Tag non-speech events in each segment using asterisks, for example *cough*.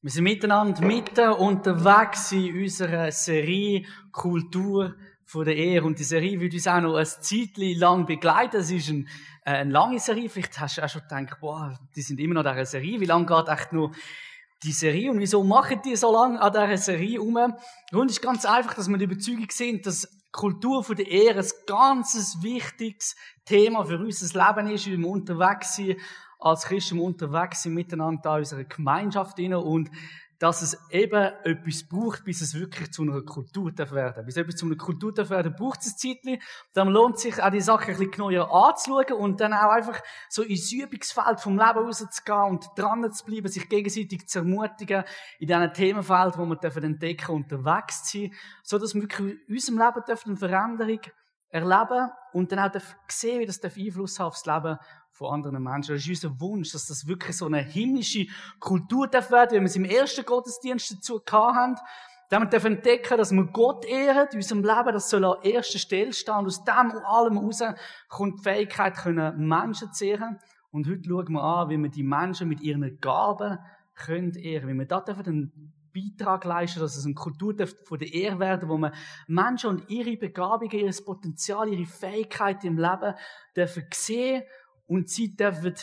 Wir sind miteinander mitten unterwegs in unserer Serie Kultur von der Ehe. Und die Serie wird uns auch noch ein Zeitchen lang begleiten. Es ist ein, äh, eine lange Serie. Vielleicht hast du auch schon gedacht, boah, die sind immer noch an dieser Serie. Wie lange geht echt nur die Serie? Und wieso machen die so lange an dieser Serie rum? Grund ist ganz einfach, dass wir die Überzeugung sind, dass Kultur von der Ehe ein ganz wichtiges Thema für unser Leben ist, wie wir unterwegs sind als Christen unterwegs sind miteinander in unserer Gemeinschaft und dass es eben etwas braucht, bis es wirklich zu einer Kultur darf werden. Bis etwas zu einer Kultur darf werden, braucht es ein Zeitchen. Dann lohnt sich auch die Sache ein bisschen neuer anzuschauen und dann auch einfach so ins Übungsfeld vom Leben rauszugehen und dran zu bleiben, sich gegenseitig zu ermutigen in diesen Themenfeldern, wo wir dürfen entdecken unterwegs zu sein, so dass wir wirklich in unserem Leben dürfen eine Veränderung erleben und dann auch sehen, wie das Einfluss auf das Leben von anderen Menschen. Das ist unser Wunsch, dass das wirklich so eine himmlische Kultur darf werden, wie wir es im ersten Gottesdienst dazu gehabt haben. Damit dürfen entdecken, dass wir Gott ehren in unserem Leben, das soll an erster Stelle stehen. Und aus dem allem heraus kommt die Fähigkeit, Menschen zu ehren. Und heute schauen wir an, wie wir die Menschen mit ihren Gaben können ehren. Wie wir da dürfen einen Beitrag leisten, dass es eine Kultur von der Ehre werden, wo man Menschen und ihre Begabungen, ihr Potenzial, ihre Fähigkeiten im Leben dürfen sehen und sie dürfen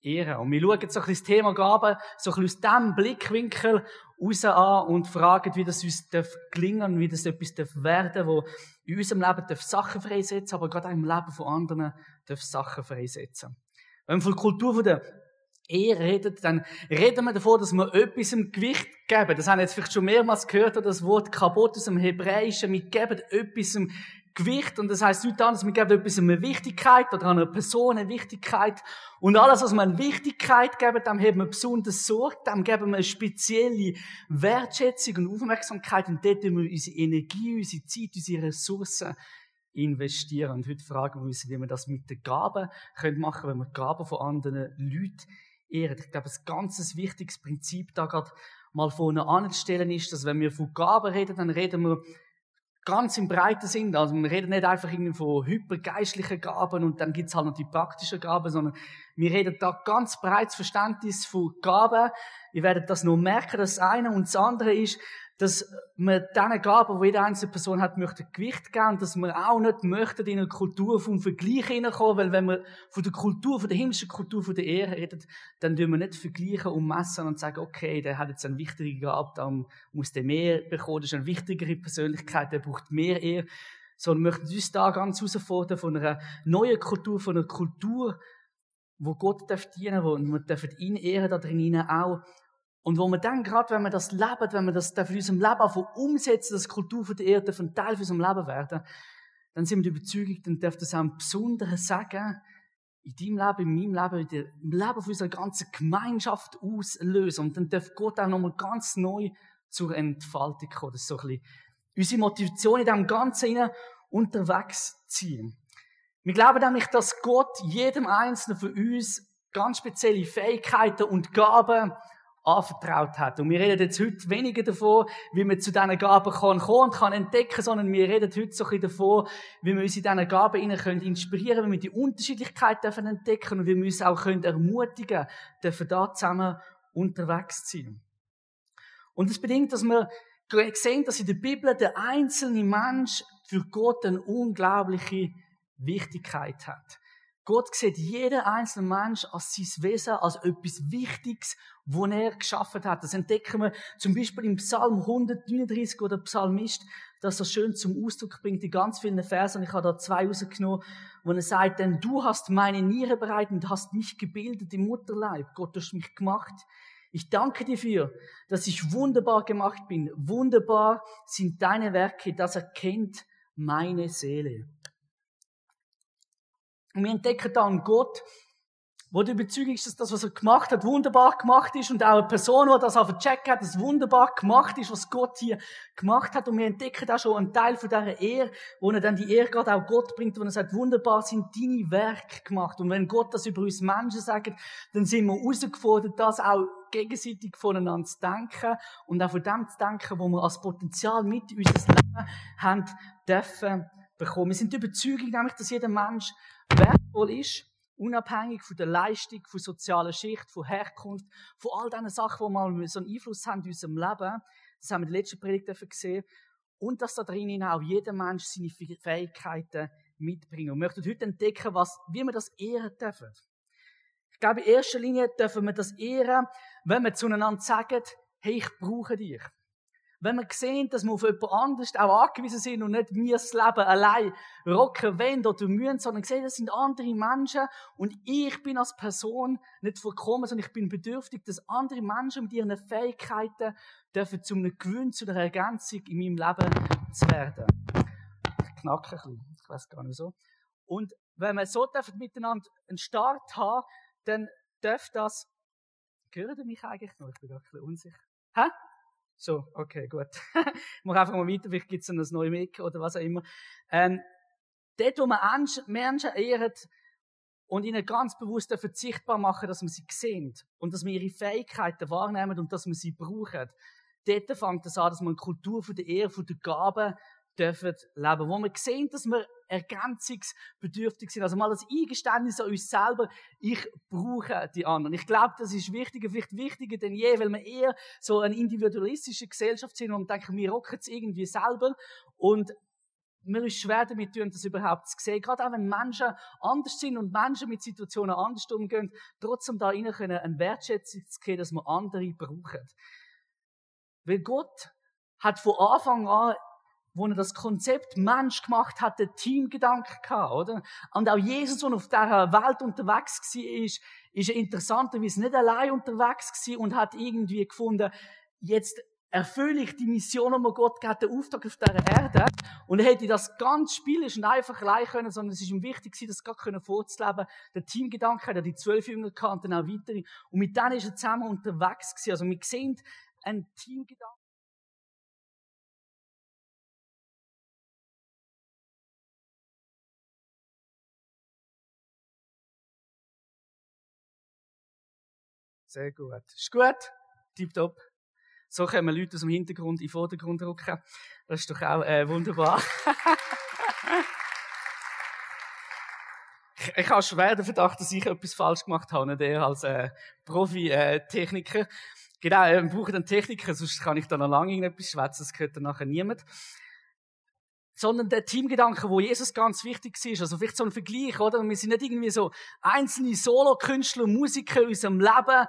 ehren. Und wir schauen jetzt so ein das Thema Gaben, so ein aus diesem Blickwinkel raus an und fragen, wie das uns gelingen darf, wie das etwas werden wo in unserem Leben darf Sachen freisetzen, aber gerade auch im Leben von anderen darf Sachen freisetzen. Wenn wir von der Kultur der Ehe reden, dann reden wir davon, dass wir etwas im Gewicht geben. Das haben jetzt vielleicht schon mehrmals gehört, das Wort kaputt aus dem Hebräischen. Wir geben etwas im Gewicht und das heißt nicht anders, wir geben etwas eine Wichtigkeit oder einer Person eine Wichtigkeit und alles, was wir eine Wichtigkeit geben, dem haben wir besonders Sorge, dem geben wir eine spezielle Wertschätzung und Aufmerksamkeit und dort wir unsere Energie, unsere Zeit, unsere Ressourcen investieren. Und heute fragen wir uns, wie wir das mit den Gaben können machen, wenn wir Gaben von anderen Leuten ehren. Ich glaube, ein ganz wichtiges Prinzip da gerade mal vorne anzustellen ist, dass wenn wir von Gaben reden, dann reden wir ganz im breiten Sinn. Also wir reden nicht einfach irgendwie von hypergeistlichen Gaben und dann gibt's halt noch die praktischen Gaben, sondern wir reden da ganz breites Verständnis von Gaben. Ihr werdet das nur merken, das eine und das andere ist, dass wir diesen Gaben, die jede einzelne Person hat, möchte Gewicht geben dass wir auch nicht möchten in eine Kultur vom Vergleich hineinkommen, weil wenn wir von der Kultur, von der himmlischen Kultur, von der Ehre reden, dann tun wir nicht vergleichen und messen und sagen, okay, der hat jetzt eine wichtige Gabe, dann muss der mehr bekommen, das ist eine wichtigere Persönlichkeit, der braucht mehr Ehre, sondern wir möchten uns da ganz herausfordern von einer neuen Kultur, von einer Kultur, wo Gott darf dienen, wo wir dürfen ihn ehren da drin auch und wo man dann gerade, wenn man das lebt, wenn man das für unserem Leben auch umsetzen, das Kultur von der Erde von Teil von unserem Leben werden, dann sind wir überzeugt, dann darf das auch einen besonderen Sagen in deinem Leben, in meinem Leben, in dem Leben von unserer ganzen Gemeinschaft auslösen. Und dann darf Gott auch nochmal ganz neu zur Entfaltung kommen. Das ist so ein bisschen unsere Motivation in diesem Ganzen unterwegs ziehen. Wir glauben nämlich, dass Gott jedem Einzelnen von uns ganz spezielle Fähigkeiten und Gaben anvertraut hat. Und wir reden jetzt heute weniger davon, wie man zu diesen Gaben kann kommen und kann entdecken, sondern wir reden heute so ein davon, wie wir uns in diesen Gaben innen können inspirieren, wie wir die Unterschiedlichkeit dürfen entdecken und wie wir uns auch können ermutigen, dürfen da zusammen unterwegs zu sein. Und das bedingt, dass wir sehen, dass in der Bibel der einzelne Mensch für Gott eine unglaubliche Wichtigkeit hat. Gott sieht jeden einzelnen Mensch als sein Wesen, als etwas Wichtiges, wo er geschaffen hat. Das entdecken wir zum Beispiel im Psalm 139, wo der Psalmist das so schön zum Ausdruck bringt, die ganz vielen Versen. Ich habe da zwei rausgenommen, wo er sagt, denn du hast meine Niere bereitet und hast mich gebildet im Mutterleib. Gott, du hast mich gemacht. Ich danke dir für, dass ich wunderbar gemacht bin. Wunderbar sind deine Werke, das erkennt meine Seele. Und wir entdecken da einen Gott, wo die Überzeugung ist, dass das, was er gemacht hat, wunderbar gemacht ist und auch eine Person, die das auf den Check hat, dass wunderbar gemacht ist, was Gott hier gemacht hat. Und wir entdecken auch schon einen Teil von dieser Ehre, wo er dann die Ehre gerade auch Gott bringt, wo er sagt, wunderbar sind deine Werke gemacht. Und wenn Gott das über uns Menschen sagt, dann sind wir herausgefordert, das auch gegenseitig voneinander zu denken und auch von dem zu denken, wo wir als Potenzial mit in unser Leben haben dürfen bekommen. Wir sind die Überzeugung nämlich, dass jeder Mensch wertvoll ist unabhängig von der Leistung, von sozialer Schicht, von Herkunft, von all diesen Sachen, die mal so einen Einfluss haben in unserem Leben. Das haben wir in der letzten Predigt gesehen. Und dass da drinnen auch jeder Mensch seine Fähigkeiten mitbringt. Und wir möchten heute entdecken, was, wie wir das ehren dürfen. Ich glaube, in erster Linie dürfen wir das ehren, wenn wir zueinander sagen, hey, ich brauche dich. Wenn wir sehen, dass wir auf jemand anderes auch angewiesen sind und nicht wir das Leben allein rocken wollen oder müssen, sondern sehen, das sind andere Menschen und ich bin als Person nicht vollkommen, sondern ich bin bedürftig, dass andere Menschen mit ihren Fähigkeiten dürfen zu einem Gewinn, zu einer Ergänzung in meinem Leben zu werden. Ich knacke ein bisschen, ich weiß gar nicht so. Und wenn wir so dürfen miteinander einen Start haben, dann darf das, gehört mich eigentlich noch? Ich bin da ein bisschen unsicher. Hä? So, okay, gut. *laughs* ich mache einfach mal weiter, vielleicht gibt es dann ein neues Mic oder was auch immer. Ähm, dort, wo man Menschen ehren und ihnen ganz bewusst verzichtbar machen, dass man sie sehen und dass wir ihre Fähigkeiten wahrnehmen und dass wir sie brauchen, dort fängt es an, dass man eine Kultur von der Ehre, von der Gabe dürfen leben. Wo wir sehen, dass wir ergänzungsbedürftig sind. Also mal das Eingeständnis an uns selber, ich brauche die anderen. Ich glaube, das ist wichtiger, vielleicht wichtiger denn je, weil wir eher so eine individualistische Gesellschaft sind und denken, wir rocken es irgendwie selber und mir ist schwer damit tun, das überhaupt zu sehen. Gerade auch wenn Menschen anders sind und Menschen mit Situationen anders umgehen, trotzdem da rein können, eine Wertschätzung zu geben, dass wir andere brauchen. Weil Gott hat von Anfang an wo er das Konzept Mensch gemacht hat, der Teamgedanke gehabt, oder? Und auch Jesus, der auf dieser Welt unterwegs war, ist, interessanterweise nicht allein unterwegs gewesen und hat irgendwie gefunden, jetzt erfülle ich die Mission, die mir Gott gegeben den Auftrag auf dieser Erde. Und er hätte das ganz spielisch und einfach allein können, sondern es ist ihm wichtig das gerade vorzuleben. Der Teamgedanke hat er die zwölf Jünger dann auch weitere. Und mit denen ist er zusammen unterwegs gewesen. Also wir sehen einen Teamgedanke. Sehr gut. Ist gut? Tipptopp. So können wir Leute aus dem Hintergrund in den Vordergrund rücken. Das ist doch auch äh, wunderbar. *laughs* ich, ich habe schwer den Verdacht, dass ich etwas falsch gemacht habe, nicht eher als äh, Profi-Techniker. Äh, genau, wir brauchen einen Techniker, sonst kann ich da noch lange irgendetwas schwätzen, das gehört dann nachher niemand sondern der Teamgedanke, wo Jesus ganz wichtig ist. Also vielleicht so ein Vergleich, oder? Wir sind nicht irgendwie so einzelne Solo-Künstler, Musiker in unserem Leben,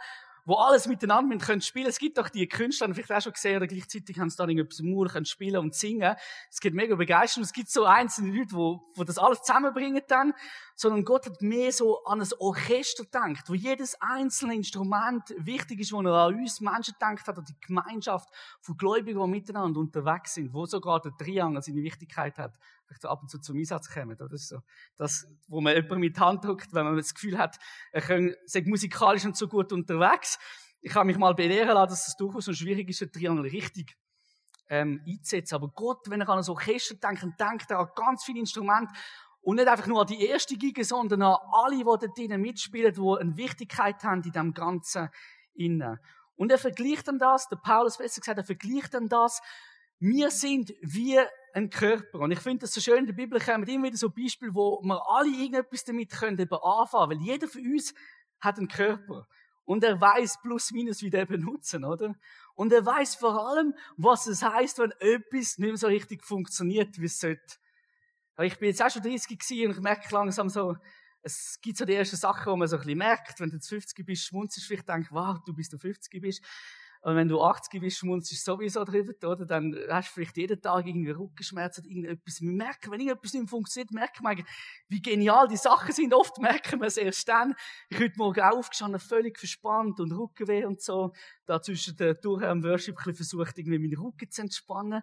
wo alles miteinander können spielen. Es gibt doch die Künstler, haben vielleicht auch schon gesehen, oder gleichzeitig haben sie dann irgendetwas im Mur, können spielen und singen. Es gibt mega Begeisterung. Es gibt so einzelne Leute, wo, wo das alles zusammenbringen dann. Sondern Gott hat mehr so an ein Orchester gedacht, wo jedes einzelne Instrument wichtig ist, wo er an uns Menschen gedacht hat, an die Gemeinschaft von Gläubigen, die miteinander unterwegs sind, wo sogar der Triangel seine Wichtigkeit hat, vielleicht so ab und zu zum Einsatz kommen, oder so. Das, wo man jemanden mit Hand drückt, wenn man das Gefühl hat, er sei musikalisch und so gut unterwegs. Ich habe mich mal belehren lassen, dass es durchaus so schwierig ist, den Triangel richtig ähm, einzusetzen. Aber Gott, wenn er an ein Orchester denkt, denkt er an ganz viele Instrumente und nicht einfach nur an die erste Gige, sondern an alle, die dort drinnen mitspielen, die eine Wichtigkeit haben in dem Ganzen innen. Und er vergleicht dann das, der Paulus besser gesagt, er vergleicht dann das, wir sind wie ein Körper. Und ich finde das so schön, in der Bibel kommen immer wieder so Beispiele, wo wir alle irgendetwas damit können eben anfangen, weil jeder von uns hat einen Körper. Und er weiß plus minus, wie der benutzen, oder? Und er weiß vor allem, was es heißt, wenn etwas nicht mehr so richtig funktioniert, wie es sollte. Ich bin jetzt auch schon 30 gewesen und ich merke langsam so, es gibt so die ersten Sachen, wo man so ein bisschen merkt, wenn du jetzt 50 bist, schmunzelst vielleicht denkst, wow, du bist du 50 bist. Und wenn du 80 bist, schmunzelst du sowieso drüber, oder? Dann hast du vielleicht jeden Tag irgendwie Rückenschmerzen irgendetwas. Wir merken, wenn irgendetwas nicht funktioniert, merken wir wie genial die Sachen sind. Oft merken wir es erst dann. Ich heute Morgen aufgestanden, völlig verspannt und Rückenweh und so. Da zwischen der durch am Worship versucht, irgendwie meinen Rücken zu entspannen.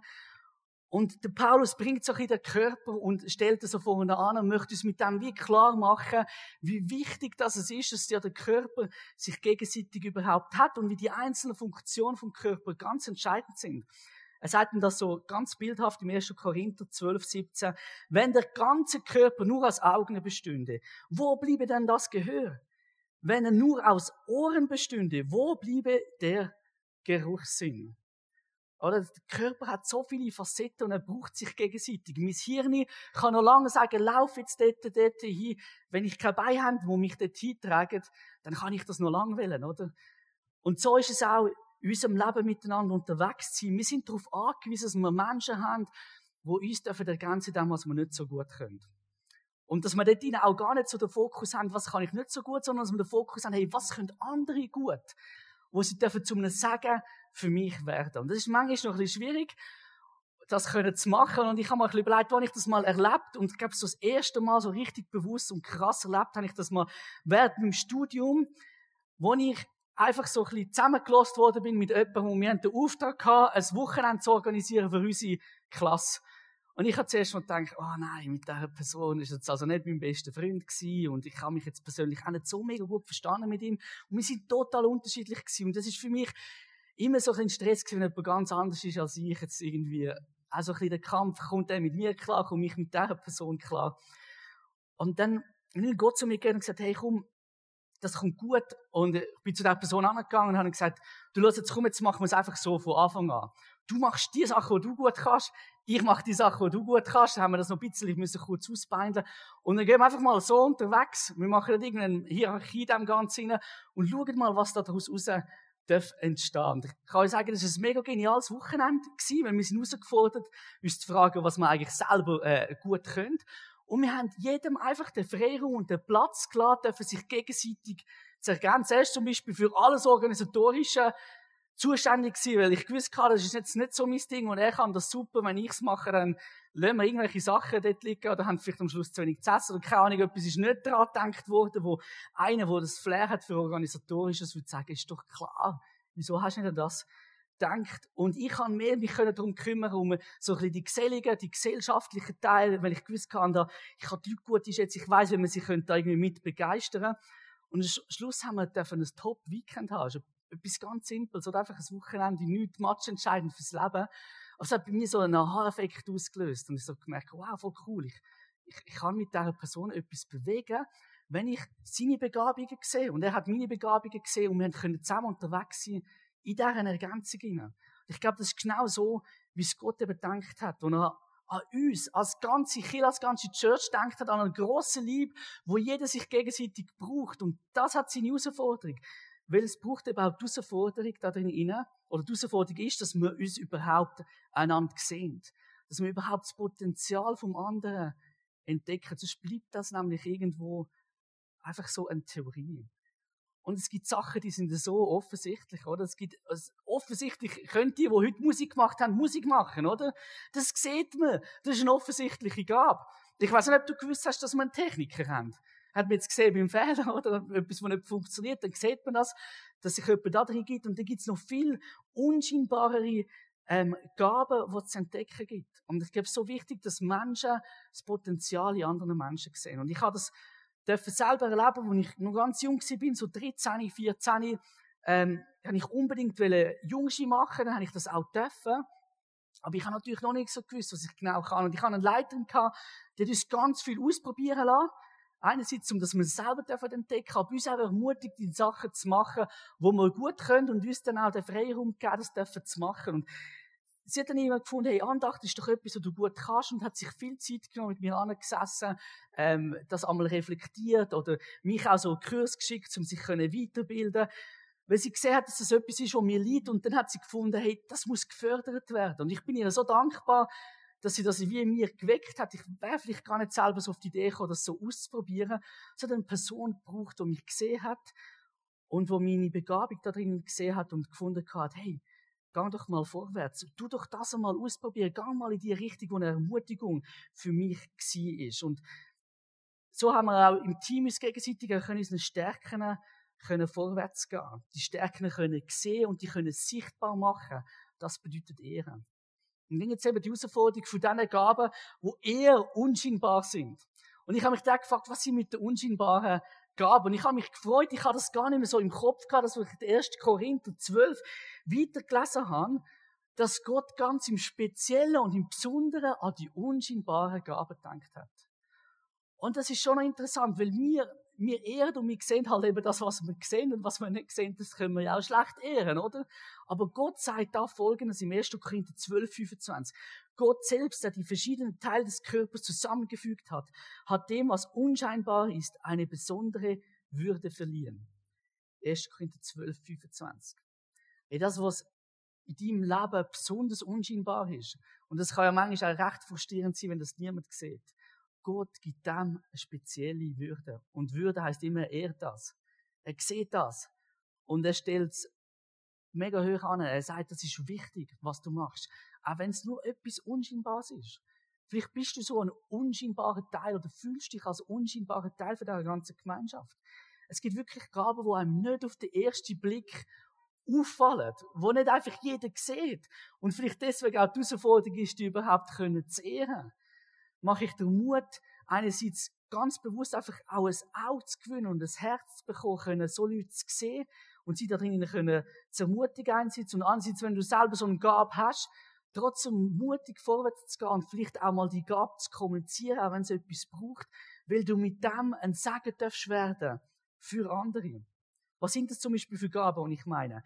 Und der Paulus bringt so in den Körper und stellt es so vorne an und möchte uns mit dem wie klar machen, wie wichtig das ist, dass ja der Körper sich gegenseitig überhaupt hat und wie die einzelnen Funktionen vom Körper ganz entscheidend sind. Er sagt ihm das so ganz bildhaft im 1. Korinther 12, 17. Wenn der ganze Körper nur aus Augen bestünde, wo bliebe denn das Gehör? Wenn er nur aus Ohren bestünde, wo bliebe der Geruchssinn? Oder? Der Körper hat so viele Facetten und er braucht sich gegenseitig. Mein Hirn kann noch lange sagen, lauf jetzt dort, dort hin. Wenn ich kein Bein habe, wo mich dort hintragen, dann kann ich das noch lange wählen, oder? Und so ist es auch in unserem Leben miteinander unterwegs zu sein. Wir sind darauf angewiesen, dass wir Menschen haben, die uns dürfen ergänzen dem, was wir nicht so gut können. Und dass wir dort auch gar nicht so den Fokus haben, was kann ich nicht so gut, sondern dass wir den Fokus haben, hey, was können andere gut? Wo sie dürfen zu einem Sagen für mich werden. Und das ist manchmal noch ein schwierig, das können zu machen. Und ich habe mir ein bisschen überlegt, wann ich das mal erlebt und ich glaube, so das erste Mal so richtig bewusst und krass erlebt habe ich das mal während meinem Studium, wo ich einfach so ein bisschen zusammengelost worden bin mit jemandem und wir haben den Auftrag gehabt, ein Wochenende zu organisieren für unsere Klasse. Und ich habe zuerst mal gedacht, oh nein, mit dieser Person ist jetzt also nicht mein bester Freund gewesen und ich habe mich jetzt persönlich auch nicht so mega gut verstanden mit ihm. Und wir sind total unterschiedlich gewesen. Und das ist für mich immer so ein Stress gewesen, wenn jemand ganz anders ist als ich jetzt irgendwie. Also ein bisschen der Kampf, kommt er mit mir klar, komme ich mit dieser Person klar. Und dann, hat Gott zu mir gegeben und gesagt, hey komm, das kommt gut. Und ich bin zu dieser Person angegangen und habe gesagt, du lass jetzt komm, jetzt machen wir es einfach so von Anfang an. Du machst die Sachen, die du gut kannst. Ich mache die Sachen, die du gut kannst. Dann haben wir das noch ein bisschen, ich müssen kurz ausbeindeln. Und dann gehen wir einfach mal so unterwegs. Wir machen nicht irgendeine Hierarchie in dem Ganzen rein und schauen mal, was da daraus raus darf entstehen. Ich kann euch sagen, das ist ein mega geniales Wochenende weil wir sind herausgefordert, uns zu fragen, was wir eigentlich selber äh, gut können. Und wir haben jedem einfach den Freiraum und den Platz gelassen, dürfen sich gegenseitig zu ergänzen. Er ist zum Beispiel für alles Organisatorische zuständig gewesen, weil ich gewusst habe, das ist jetzt nicht so mein Ding und er kann das super, wenn ich es mache, dann lassen wir irgendwelche Sachen dort liegen oder haben vielleicht am Schluss zu wenig zu essen oder keine Ahnung, etwas ist nicht daran gedacht worden, wo einer, der das Flair hat für Organisatorisches, würde sagen, ist doch klar, wieso hast du nicht an das gedacht? Und ich kann mehr mich darum kümmern, um so ein bisschen die geselligen, die gesellschaftlichen Teile, weil ich gewusst habe, ich habe die Leute gut einschätzen, ich weiß, wie man sich da irgendwie mit begeistern und am Schluss haben wir ein Top-Weekend haben. Also etwas ganz Simples oder einfach ein Wochenende, nichts matchentscheidend fürs Leben. Aber es hat bei mir so einen Aha-Effekt ausgelöst und ich so gemerkt, wow, voll cool, ich, ich, ich kann mit dieser Person etwas bewegen, wenn ich seine Begabungen sehe und er hat meine Begabungen gesehen und wir können zusammen unterwegs sein in dieser Ergänzung Ich glaube, das ist genau so, wie es Gott eben gedacht hat, wo er an uns, als ganze Kirche, als ganze Church denkt hat, an einen grossen Lieb, wo jeder sich gegenseitig braucht. Und das hat seine Herausforderung. Weil es braucht eben auch die Herausforderung da drin rein, oder die Herausforderung ist, dass wir uns überhaupt einander sehen. Dass wir überhaupt das Potenzial vom anderen entdecken. Sonst bleibt das nämlich irgendwo einfach so eine Theorie. Und es gibt Sachen, die sind so offensichtlich, oder? Es gibt, also offensichtlich können die, die heute Musik gemacht haben, Musik machen, oder? Das sieht man. Das ist eine offensichtliche Gabe. Ich weiß nicht, ob du gewusst hast, dass wir einen Techniker haben hat man jetzt gesehen beim Fehler *laughs* oder etwas, was nicht funktioniert, dann sieht man das, dass sich jemand da drin gibt und dann gibt es noch viel unscheinbarere ähm, Gaben, die es zu entdecken gibt. Und ich glaube, es ist so wichtig, dass Menschen das Potenzial in anderen Menschen sehen. Und ich habe das dürfen selber erleben, als ich noch ganz jung war, so 13, 14, ähm, habe ich unbedingt Jungschi machen, dann habe ich das auch dürfen. Aber ich habe natürlich noch nicht so gewusst, was ich genau kann. Und ich hatte einen Leiter, der hat uns ganz viel ausprobieren lassen. Einerseits, um dass wir selber entdecken aber uns auch ermutigt, die Sachen zu machen, wo wir gut können und uns dann auch den Freiraum geben, das zu machen. Und sie hat dann immer gefunden, hey, Andacht ist doch etwas, was du gut kannst und hat sich viel Zeit genommen, mit mir angesessen, ähm, das einmal reflektiert oder mich auch so Kurs geschickt, um sich weiterbilden weil sie gesehen hat, dass das etwas ist, was mir liegt und dann hat sie gefunden, hey, das muss gefördert werden. Und ich bin ihr so dankbar, dass sie das wie in mir geweckt hat. Ich wäre vielleicht gar nicht selber so auf die Idee gekommen, das so auszuprobieren. Hat eine Person gebraucht, die mich gesehen hat und wo meine Begabung da drin gesehen hat und gefunden hat, hey, geh doch mal vorwärts, tu doch das einmal ausprobieren, geh mal in die Richtung, wo eine Ermutigung für mich war. Und so haben wir auch im Team uns gegenseitig können unsere Stärken können vorwärts gehen. Die Stärken können sehen und die können sichtbar machen. Das bedeutet Ehren. Und dann jetzt eben die Herausforderung von diesen Gaben, die eher unscheinbar sind. Und ich habe mich da gefragt, was sind mit den unscheinbaren Gaben? Und ich habe mich gefreut, ich habe das gar nicht mehr so im Kopf gehabt, dass ich den 1. Korinther 12 weitergelesen habe, dass Gott ganz im Speziellen und im Besonderen an die unscheinbaren Gaben gedacht hat. Und das ist schon noch interessant, weil wir wir ehren und wir sehen halt eben das, was wir sehen und was wir nicht sehen, das können wir ja auch schlecht ehren, oder? Aber Gott sagt da Folgendes im 1. Korinther 12, 25. Gott selbst, der die verschiedenen Teile des Körpers zusammengefügt hat, hat dem, was unscheinbar ist, eine besondere Würde verliehen. 1. Korinther 12, 25. Ey, das, was in deinem Leben besonders unscheinbar ist, und das kann ja manchmal auch recht frustrierend sein, wenn das niemand sieht. Gott gibt dem eine spezielle Würde. Und Würde heißt immer, er das. Er sieht das. Und er stellt es mega hoch an. Er sagt, das ist wichtig, was du machst. Auch wenn es nur etwas Unscheinbares ist. Vielleicht bist du so ein unscheinbarer Teil oder fühlst dich als unscheinbarer Teil von dieser ganzen Gemeinschaft. Es gibt wirklich Gaben, die einem nicht auf den ersten Blick auffallen, wo nicht einfach jeder sieht. Und vielleicht deswegen auch die Herausforderung ist, die überhaupt zu ehren. Mache ich den Mut, einerseits ganz bewusst einfach auch ein Auge zu gewinnen und ein Herz zu bekommen, können, so Leute zu sehen und sie da drinnen können zur Ermutigung einsetzen und andererseits, wenn du selber so einen Gab hast, trotzdem mutig vorwärts zu gehen und vielleicht auch mal die Gabe zu kommunizieren, auch wenn es etwas braucht, weil du mit dem ein Segen darfst werden für andere. Was sind das zum Beispiel für Gaben, die ich meine?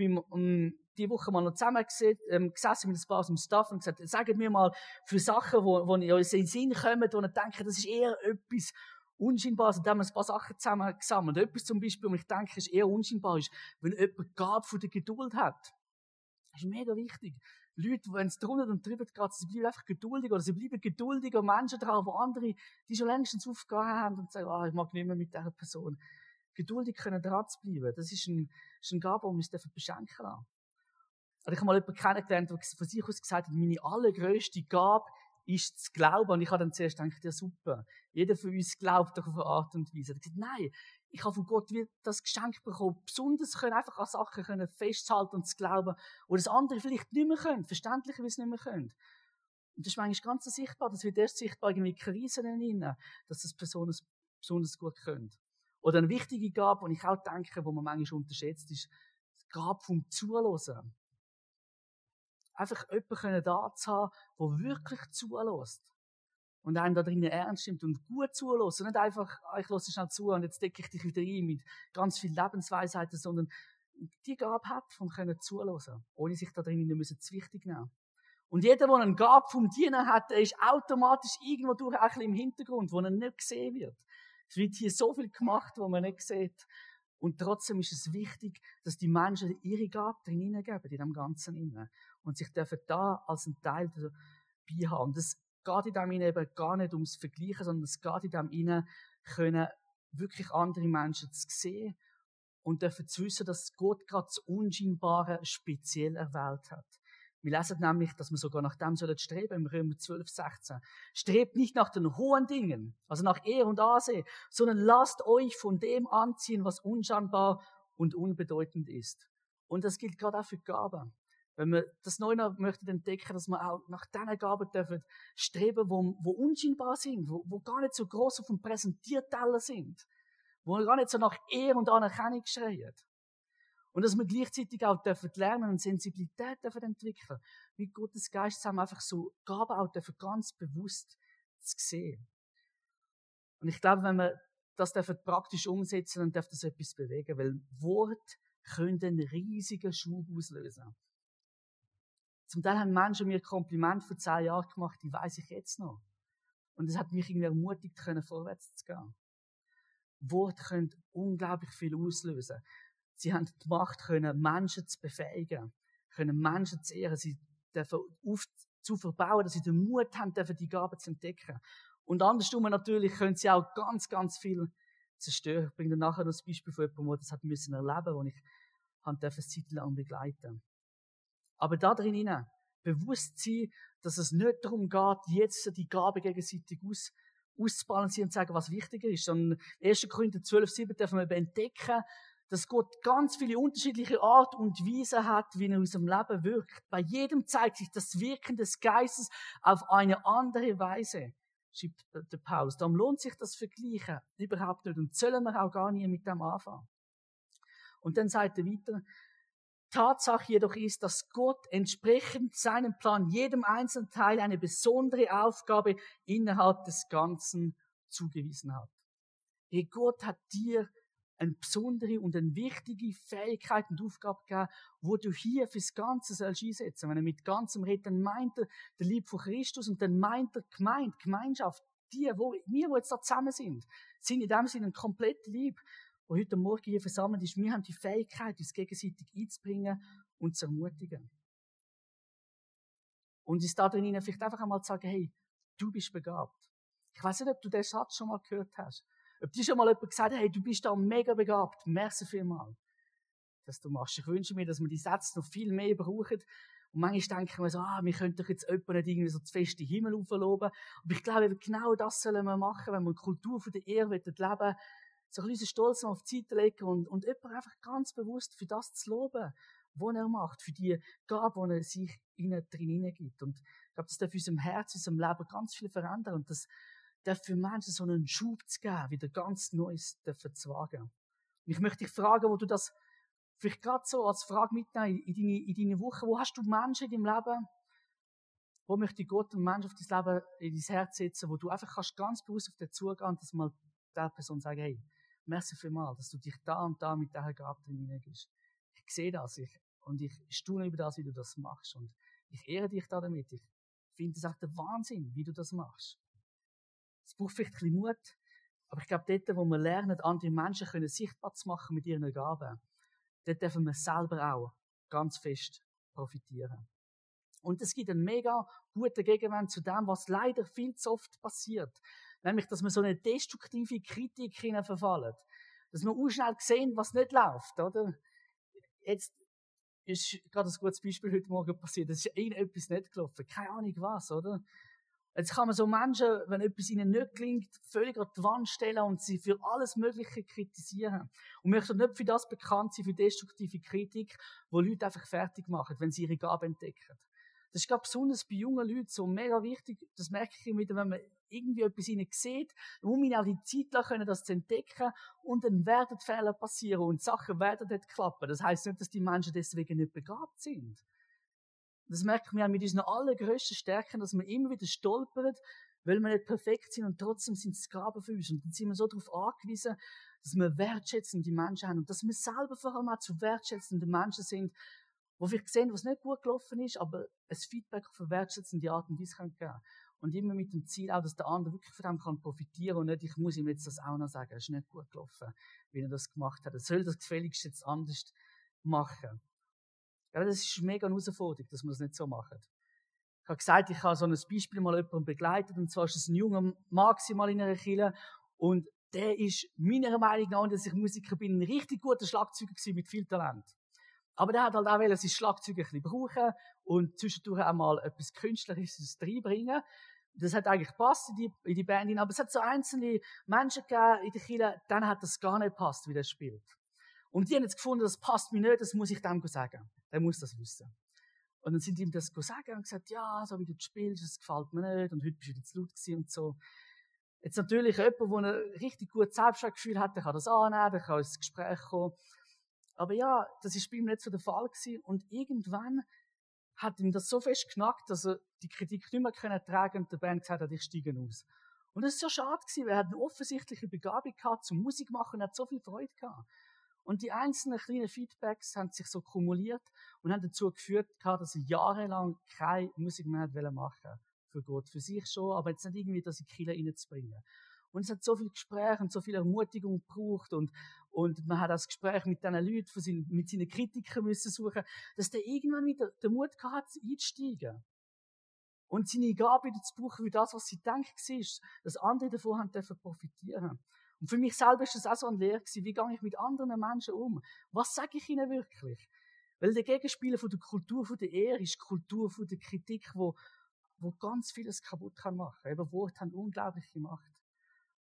Ich bin um, die Woche mal noch zusammen ähm, gesessen mit ein paar aus dem Staff und gesagt, sagt mir mal für Sachen, wo, wo in euch in den Sinn kommen, wo ihr denkt, das ist eher etwas Unscheinbares. Und dann haben wir ein paar Sachen zusammen gesammelt. Etwas zum Beispiel, wo ich denke, ist eher unscheinbar ist, wenn jemand Gabe von der Geduld hat. Das ist mega wichtig. Leute, wenn es drunter und drüber geht, sie bleiben einfach geduldig oder sie bleiben geduldiger Menschen drauf, wo andere, die schon längstens aufgehört haben und sagen, ah, ich mag nicht mehr mit dieser Person geduldig können dran zu bleiben. Das ist ein, ist ein Gabe, die wir uns beschenken lassen. Also ich habe mal jemanden kennengelernt, der von sich aus gesagt hat, meine allergrößte Gabe ist zu glauben. Und ich habe dann zuerst gedacht, ja super, jeder von uns glaubt doch auf eine Art und Weise. Er hat gesagt, nein, ich habe von Gott das Geschenk bekommen, besonders können einfach an Sachen können festhalten und zu glauben, wo das andere vielleicht nicht mehr können, verständlicherweise nicht mehr können. Und das ist manchmal ganz sichtbar, das wird erst sichtbar in Krisen hinein, dass das Personen besonders gut können. Oder eine wichtige Gabe, die ich auch denke, wo man manchmal unterschätzt, ist die Gabe vom Zuhören. Einfach jemanden da zu haben, der wirklich zulässt. Und einen da drinnen ernst nimmt und gut zulässt. Und nicht einfach, ah, ich lasse schnell zu und jetzt decke ich dich wieder ein mit ganz viel Lebensweisheiten, sondern die Gabe hat, von können zuhören, ohne sich da drinnen nicht zu wichtig nehmen. Und jeder, der einen Gabe vom Dienen hat, der ist automatisch irgendwo durch ein bisschen im Hintergrund, wo er nicht gesehen wird. Es wird hier so viel gemacht, wo man nicht sieht. Und trotzdem ist es wichtig, dass die Menschen ihre Gabe drin hineingeben, in dem Ganzen inne. Und sich dürfen da als ein Teil dabei haben. Und es geht in dem eben gar nicht ums Vergleichen, sondern es geht in dem inne können wirklich andere Menschen zu sehen und dürfen zu wissen, dass Gott gerade das Unscheinbare speziell erwählt hat. Wir lesen nämlich, dass wir sogar nach dem sollen streben, im Römer 12, 16. Strebt nicht nach den hohen Dingen, also nach Ehr und Ansehen, sondern lasst euch von dem anziehen, was unscheinbar und unbedeutend ist. Und das gilt gerade auch für Gaben. Wenn wir das neu noch entdecken, dass wir auch nach diesen Gaben dürfen streben, wo, wo unscheinbar sind, wo, wo gar nicht so groß auf dem Präsentierteller sind, wo gar nicht so nach Ehr und Anerkennung schreien. Und dass wir gleichzeitig auch dürfen lernen und Sensibilität dürfen entwickeln, mit Gottes Geist zusammen einfach so Gaben auch dürfen ganz bewusst zu sehen. Und ich glaube, wenn wir das dürfen praktisch umsetzen, dann darf das etwas bewegen, weil Wort können einen riesigen Schub auslösen. Zum Teil haben Menschen mir Kompliment vor zehn Jahren gemacht, die weiß ich jetzt noch. Und es hat mich irgendwie ermutigt, können vorwärts zu gehen. Wort können unglaublich viel auslösen. Sie haben die Macht, können Menschen zu befähigen, können Menschen zu ehren, sie dürfen auf, zu verbauen, dass sie den Mut haben, dürfen die Gaben zu entdecken. Und andersrum natürlich können sie auch ganz, ganz viel zerstören. Ich bringe nachher noch ein Beispiel von jemandem, der das hat müssen erleben, wo ich habe eine Zeit lang begleiten. Aber da drinnen bewusst sein, dass es nicht darum geht, jetzt die Gaben gegenseitig aus, auszubalancieren und zu sagen, was wichtiger ist, sondern 1. Korinther 12, 7 dürfen wir entdecken, dass Gott ganz viele unterschiedliche Art und Weise hat, wie er in unserem Leben wirkt. Bei jedem zeigt sich das Wirken des Geistes auf eine andere Weise, schreibt der Paulus. Darum lohnt sich das Vergleichen überhaupt nicht und sollen wir auch gar nie mit dem anfangen. Und dann sagt er weiter, Tatsache jedoch ist, dass Gott entsprechend seinem Plan jedem einzelnen Teil eine besondere Aufgabe innerhalb des Ganzen zugewiesen hat. hey, Gott hat dir eine besondere und eine wichtige Fähigkeit und Aufgabe gegeben, wo du hier fürs Ganze sollst einsetzen. Wenn er mit ganzem redet, dann meint er der Lieb von Christus und dann meint er Gemeinde, Gemeinschaft. Die, wo, wir, die jetzt da zusammen sind, sind in dem Sinne ein komplett Lieb, wo heute Morgen hier versammelt ist. Wir haben die Fähigkeit, uns gegenseitig einzubringen und zu ermutigen. Und uns da drinnen vielleicht einfach einmal zu sagen, hey, du bist begabt. Ich weiß nicht, ob du den Satz schon mal gehört hast. Ob dir schon mal jemand gesagt hat, hey, du bist da mega begabt. Merci vielmal, dass du machst. Ich wünsche mir, dass wir die Sätze noch viel mehr brauchen. Und manchmal denken wir so, ah, wir könnten doch jetzt jemanden nicht irgendwie so zu fest in den Himmel aufloben. Aber ich glaube, genau das sollen wir machen, wenn wir eine Kultur von der Ehre leben wollen. So ein bisschen Stolz auf die Seite legen und, und jemanden einfach ganz bewusst für das zu loben, was er macht, für die Gabe, die er sich innen drin gibt. Und ich glaube, das darf unserem Herz, unserem Leben ganz viel verändern. Und das für Menschen so einen Schub zu geben, wieder ganz Neues zu wagen. Und ich möchte dich fragen, wo du das vielleicht gerade so als Frage mitnehmen in deine, in deine Woche. Wo hast du Menschen in deinem Leben, wo möchte Gott einen Menschen auf dein Leben, in dein Herz setzen, wo du einfach kannst ganz bewusst auf den zugehen und dass mal der Person sagen, hey, merci vielmals, dass du dich da und da mit dieser Gabe hineingibst. Ich sehe das, ich, und ich staune über das, wie du das machst. Und ich ehre dich da damit. Ich finde es echt der Wahnsinn, wie du das machst. Es braucht vielleicht ein bisschen Mut, aber ich glaube, dort, wo wir lernen, andere Menschen können sichtbar zu machen mit ihren Gaben, dort dürfen wir selber auch ganz fest profitieren. Und es gibt einen mega guten Gegenwand zu dem, was leider viel zu oft passiert. Nämlich, dass wir so eine destruktive Kritik verfallen. Dass wir auch schnell sehen, was nicht läuft, oder? Jetzt ist gerade ein gutes Beispiel heute Morgen passiert. Es ist irgendetwas nicht gelaufen. Keine Ahnung was, oder? Jetzt kann man so Menschen, wenn etwas ihnen nicht gelingt, völlig an die Wand stellen und sie für alles Mögliche kritisieren. Und möchte nicht für das bekannt sein, für destruktive Kritik, wo Leute einfach fertig machen, wenn sie ihre Gabe entdecken. Das ist gerade besonders bei jungen Leuten so mega wichtig. Das merke ich immer wieder, wenn man irgendwie etwas ihnen sieht, um ihnen auch die Zeit lassen können, das zu entdecken. Und dann werden Fehler passieren und Sachen werden nicht klappen. Das heißt nicht, dass die Menschen deswegen nicht begabt sind. Das merken wir auch mit unseren allergrößten Stärken, dass wir immer wieder stolpern, weil wir nicht perfekt sind und trotzdem sind es Gaben für uns. Und dann sind wir so darauf angewiesen, dass wir wertschätzende Menschen haben und dass wir selber vor allem auch zu wertschätzenden Menschen sind, wo wir sehen, was nicht gut gelaufen ist, aber ein Feedback auf eine wertschätzende Art und Weise geben können. Und immer mit dem Ziel auch, dass der andere wirklich von dem kann profitieren und nicht, ich muss ihm jetzt das auch noch sagen, es ist nicht gut gelaufen, wie er das gemacht hat. Er soll das gefälligst jetzt anders machen. Ja, das ist mega eine Herausforderung, dass wir das nicht so machen. Ich habe gesagt, ich habe so ein Beispiel mal jemanden begleitet, und zwar ist es ein junger Mann mal in einer Kirche, und der ist meiner Meinung nach, dass ich Musiker bin, ein richtig guter Schlagzeuger gewesen, mit viel Talent. Aber der hat halt auch sein Schlagzeug ein bisschen brauchen und zwischendurch auch mal etwas Künstlerisches reinbringen. Das hat eigentlich gepasst in die, in die Band aber es hat so einzelne Menschen gegeben in der Kirche, dann hat das gar nicht gepasst, wie der spielt. Und die haben jetzt gefunden, das passt mir nicht, das muss ich dem sagen. Der muss das wissen. Und dann sind ihm das gesagt und gesagt, ja, so wie du spielst, das gefällt mir nicht und heute bist du jetzt laut und so. Jetzt natürlich jemand, der ein richtig gutes Selbstwertgefühl hat, der kann das annehmen, der kann ins Gespräch kommen. Aber ja, das ist bei ihm nicht so der Fall gewesen. Und irgendwann hat ihm das so fest knackt, dass er die Kritik nicht mehr können tragen und der Band gesagt hat, ich steige aus. Und das ist so schade gewesen, weil er hat eine offensichtliche Begabung gehabt zum Musik machen und hat so viel Freude gehabt. Und die einzelnen kleinen Feedbacks haben sich so kumuliert und haben dazu geführt, dass er jahrelang keine Musik mehr machen für Gott, für sich schon, aber jetzt nicht irgendwie, das in die Kirche reinzubringen. Und es hat so viel Gespräche und so viel Ermutigung gebraucht und, und man hat das Gespräch mit diesen Leuten, mit seinen Kritikern müssen suchen, dass der irgendwann wieder den Mut gehabt einzusteigen. Und seine Gabe wieder zu brauchen für das, was sie denkt war, dass andere davon haben dürfen profitieren. Und für mich selber ist das auch so ein Lehr gewesen. Wie gehe ich mit anderen Menschen um? Was sage ich ihnen wirklich? Weil der Gegenspieler von der Kultur von der Ehre ist die Kultur von der Kritik, wo, wo ganz vieles kaputt kann machen. Eben Worte haben unglaubliche Macht.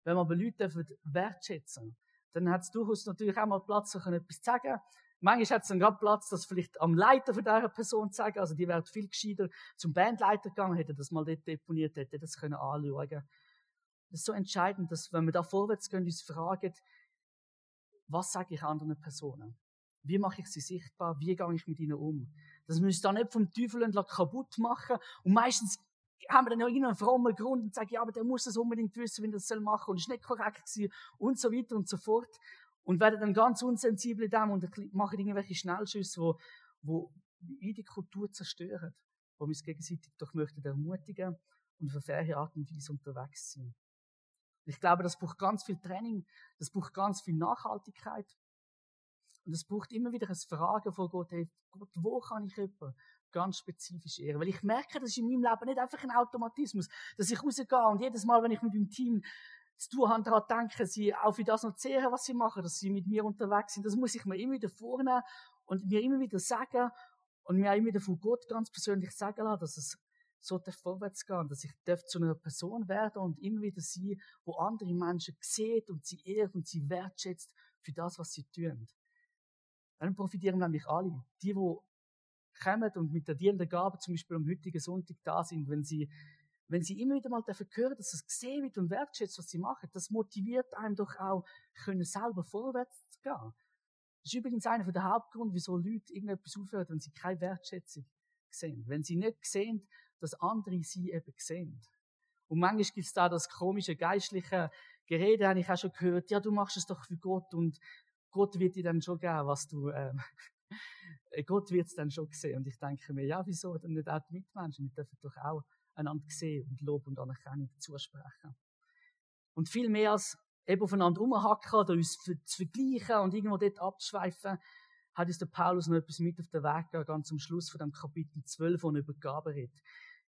Wenn man aber Leute wertschätzen dann hat es durchaus natürlich auch mal Platz, so etwas zu sagen. Manchmal hat es dann gerade Platz, das vielleicht am Leiter von dieser Person zu sagen. Also die wäre viel gescheiter zum Bandleiter gegangen, hätte das mal dort deponiert, hätte das können anschauen das ist so entscheidend, dass wenn wir da vorwärts gehen, uns fragen, was sage ich anderen Personen? Wie mache ich sie sichtbar? Wie gehe ich mit ihnen um? Dass wir uns da nicht vom Teufel kaputt machen. Und meistens haben wir dann noch irgendeinen frommen Grund und sagen, ja, aber der muss das unbedingt wissen, wenn er das soll machen und ist nicht korrekt gewesen und so weiter und so fort. Und werden dann ganz unsensibel in dem und machen irgendwelche Schnellschüsse, wo, wo wie die Kultur zerstören, wo wir uns gegenseitig doch möchten ermutigen und auf eine faire Art und Weise unterwegs sind. Ich glaube, das braucht ganz viel Training, das braucht ganz viel Nachhaltigkeit. Und es braucht immer wieder ein Fragen von Gott, hey, Gott, wo kann ich jemanden ganz spezifisch ehren? Weil ich merke, das ist in meinem Leben nicht einfach ein Automatismus, dass ich rausgehe und jedes Mal, wenn ich mit meinem Team zu tun habe, daran denke, sie auch für das noch zehren, was sie machen, dass sie mit mir unterwegs sind. Das muss ich mir immer wieder vornehmen und mir immer wieder sagen und mir immer wieder von Gott ganz persönlich sagen lassen, dass es so vorwärts gehen, dass ich zu einer Person werden und immer wieder sie, wo andere Menschen sieht und sie ehrt und sie wertschätzt für das, was sie tun. Dann profitieren nämlich alle. Die, die kommen und mit der dienenden Gabe zum Beispiel am heutigen Sonntag da sind, wenn sie, wenn sie immer wieder mal dafür hören, dass es gesehen wird und wertschätzt, was sie machen, das motiviert einem doch auch, können selber vorwärts zu gehen. Das ist übrigens einer der Hauptgründe, wieso Leute irgendetwas aufhören, wenn sie keine Wertschätzung sehen. Wenn sie nicht sehen, dass andere sie eben sehen. Und manchmal gibt es da das komische geistliche Gerede, habe ich auch schon gehört, ja, du machst es doch für Gott und Gott wird dir dann schon geben, was du, ähm, *laughs* Gott wird es dann schon sehen. Und ich denke mir, ja, wieso denn nicht auch die Mitmenschen? Wir dürfen doch auch einander sehen und Lob und Anerkennung zusprechen. Und viel mehr als eben aufeinander umhacken oder uns zu vergleichen und irgendwo dort abzuschweifen, hat uns der Paulus noch etwas mit auf den Weg gegeben, ganz am Schluss von dem Kapitel 12, wo er über Gabe redet.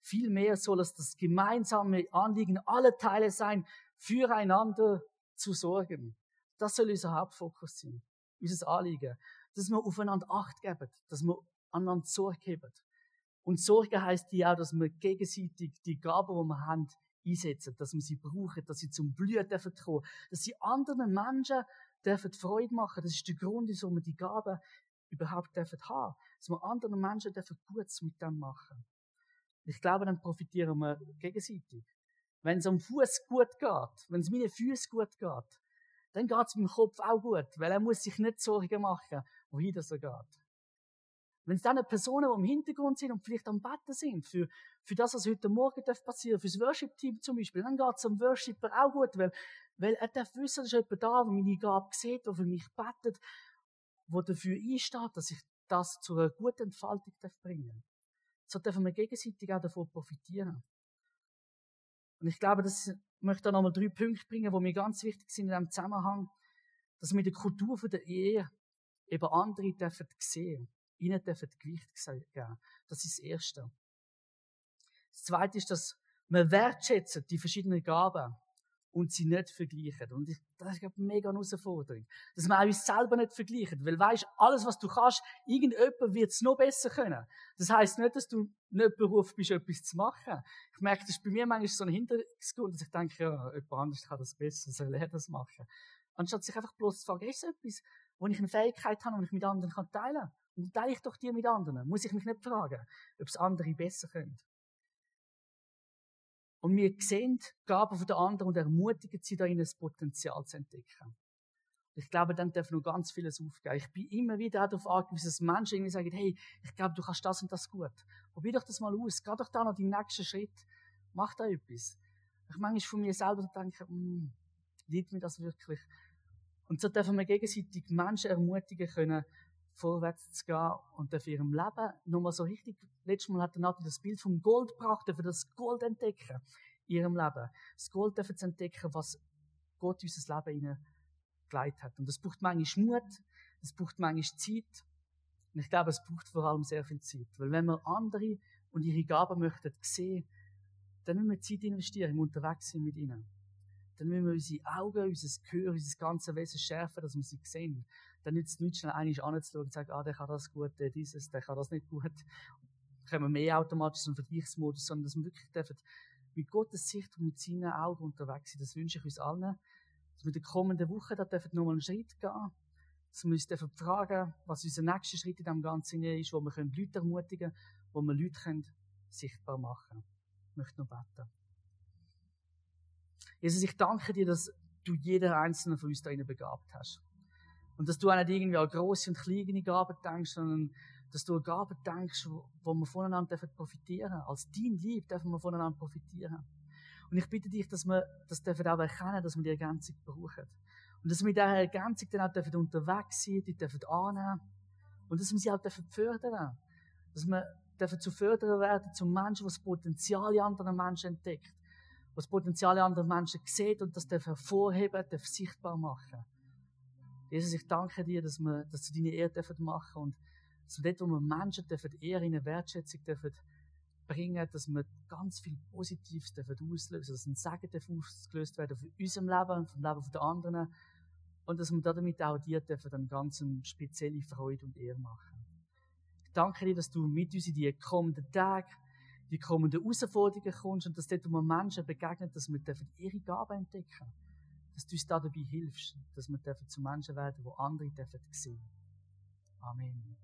Vielmehr soll es das gemeinsame Anliegen aller Teile sein, füreinander zu sorgen. Das soll unser Hauptfokus sein. Unser Anliegen. Dass wir aufeinander Acht geben. Dass wir aneinander Sorge geben. Und Sorge heisst ja auch, dass wir gegenseitig die Gaben, die wir haben, einsetzen. Dass wir sie brauchen, dass sie zum Blühen kommen. Dass sie anderen Menschen dürfen Freude machen. Das ist der Grund, wieso wir die Gaben überhaupt dürfen haben. Dass wir anderen Menschen dürfen Gutes mit dem machen. Ich glaube, dann profitieren wir gegenseitig. Wenn es am Fuß gut geht, wenn es meinen Füßen gut geht, dann geht es meinem Kopf auch gut, weil er muss sich nicht Sorgen machen, wohin das er geht. Wenn es dann Personen, die im Hintergrund sind und vielleicht am Betten sind, für, für das, was heute Morgen passieren darf, fürs Worship-Team zum Beispiel, dann geht es am Worshipper auch gut, weil, weil er darf wissen, dass jemand da, der meine Gabe sieht, der für mich betet, der dafür einsteht, dass ich das zu einer guten Entfaltung bringen darf so dürfen wir gegenseitig auch davon profitieren. Und ich glaube, das möchte da nochmal drei Punkte bringen, die mir ganz wichtig sind in diesem Zusammenhang, dass wir der Kultur der Ehe eben andere dürfen sehen, ihnen dürfen Gewicht geben. Das ist das Erste. Das Zweite ist, dass wir wertschätzen die verschiedenen Gaben und sie nicht vergleichen. Und das ist, ich, mega eine Herausforderung. Dass wir auch uns selber nicht vergleichen. Weil weisst, alles, was du kannst, irgendjemand wird es noch besser können. Das heisst nicht, dass du nicht berufen bist, etwas zu machen. Ich merke, das ist bei mir manchmal so ein Hintergrund, dass ich denke, ja, jemand anderes kann das besser, soll er das machen. Anstatt sich einfach bloß zu fragen, ist es etwas, wo ich eine Fähigkeit habe, die ich mit anderen teilen kann? Dann teile ich doch die mit anderen. Muss ich mich nicht fragen, ob es andere besser können. Und wir sehen die Gaben der anderen und ermutigen sie da, das Potenzial zu entdecken. Ich glaube, dann darf noch ganz vieles aufgehen. Ich bin immer wieder darauf angewiesen, dass Menschen irgendwie sagen, hey, ich glaube, du kannst das und das gut. Probier doch das mal aus. Geh doch da noch den nächsten Schritt. Mach da etwas. Ich manchmal von mir selber denke, liegt mir das wirklich? Und so dürfen wir gegenseitig Menschen ermutigen können, vorwärts zu gehen und für ihrem Leben nochmal so richtig, letztes Mal hat der Nati das Bild vom Gold gebracht, für das Gold entdecken in ihrem Leben. Das Gold dürfen zu entdecken, was Gott unser Leben hineingelegt hat. Und das braucht manchmal Mut, das braucht manchmal Zeit. Und ich glaube, es braucht vor allem sehr viel Zeit. Weil wenn wir andere und ihre Gaben möchten sehen, dann müssen wir Zeit investieren, im Unterwegs sind mit ihnen. Dann müssen wir unsere Augen, unser Gehör, unser ganzes Wesen schärfen, dass wir sie sehen dann nützt es nicht schnell einmal anzuschauen und zu sagen, ah, der kann das gut, der dieses, der kann das nicht gut. Dann kommen wir mehr automatisch zum Vergleichsmodus, sondern dass wir wirklich dürfen mit Gottes Sicht und mit seinen Augen unterwegs sind. Das wünsche ich uns allen. Dass wir in den kommenden Wochen da dürfen nochmal einen Schritt gehen. Dass wir uns dürfen fragen, was unser nächster Schritt in diesem Ganzen ist, wo wir Leute ermutigen können, wo wir Leute können sichtbar machen können. Ich möchte noch beten. Jesus, ich danke dir, dass du jeder einzelne von uns da begabt hast. Und dass du auch nicht irgendwie an grosse und kleine Gaben denkst, sondern dass du eine Gabe denkst, wo, wir voneinander profitieren dürfen. Als dein Lieb dürfen wir voneinander profitieren. Und ich bitte dich, dass wir das dürfen auch erkennen, dass wir die Ergänzung brauchen. Und dass wir mit dieser Ergänzung dann auch dürfen unterwegs sein, die dürfen annehmen. Und dass wir sie auch dürfen fördern. Dass wir dürfen zu fördern werden, zum Menschen, was das Potenzial in anderen Menschen entdeckt. Was das Potenzial in anderen Menschen sieht und das dürfen hervorheben, dürfen sichtbar machen. Jesus, ich danke dir, dass wir, dass du deine Ehre dürfen machen und dass wir dort, wo wir Menschen dürfen Ehre in eine Wertschätzung dürfen bringen, dass wir ganz viel Positives dürfen auslösen, dass ein Segen dürfen ausgelöst werden von unserem Leben und vom Leben der anderen und dass wir damit auch dir dürfen dann ganz spezielle Freude und Ehre machen. Ich danke dir, dass du mit uns in die kommenden Tage, die kommenden Herausforderungen kommst und dass dort, wo wir Menschen begegnen, dass wir dürfen ihre Gaben entdecken dass du uns da dabei hilfst, dass wir dürfen zu Menschen werden, wo andere dürfen sehen. Amen.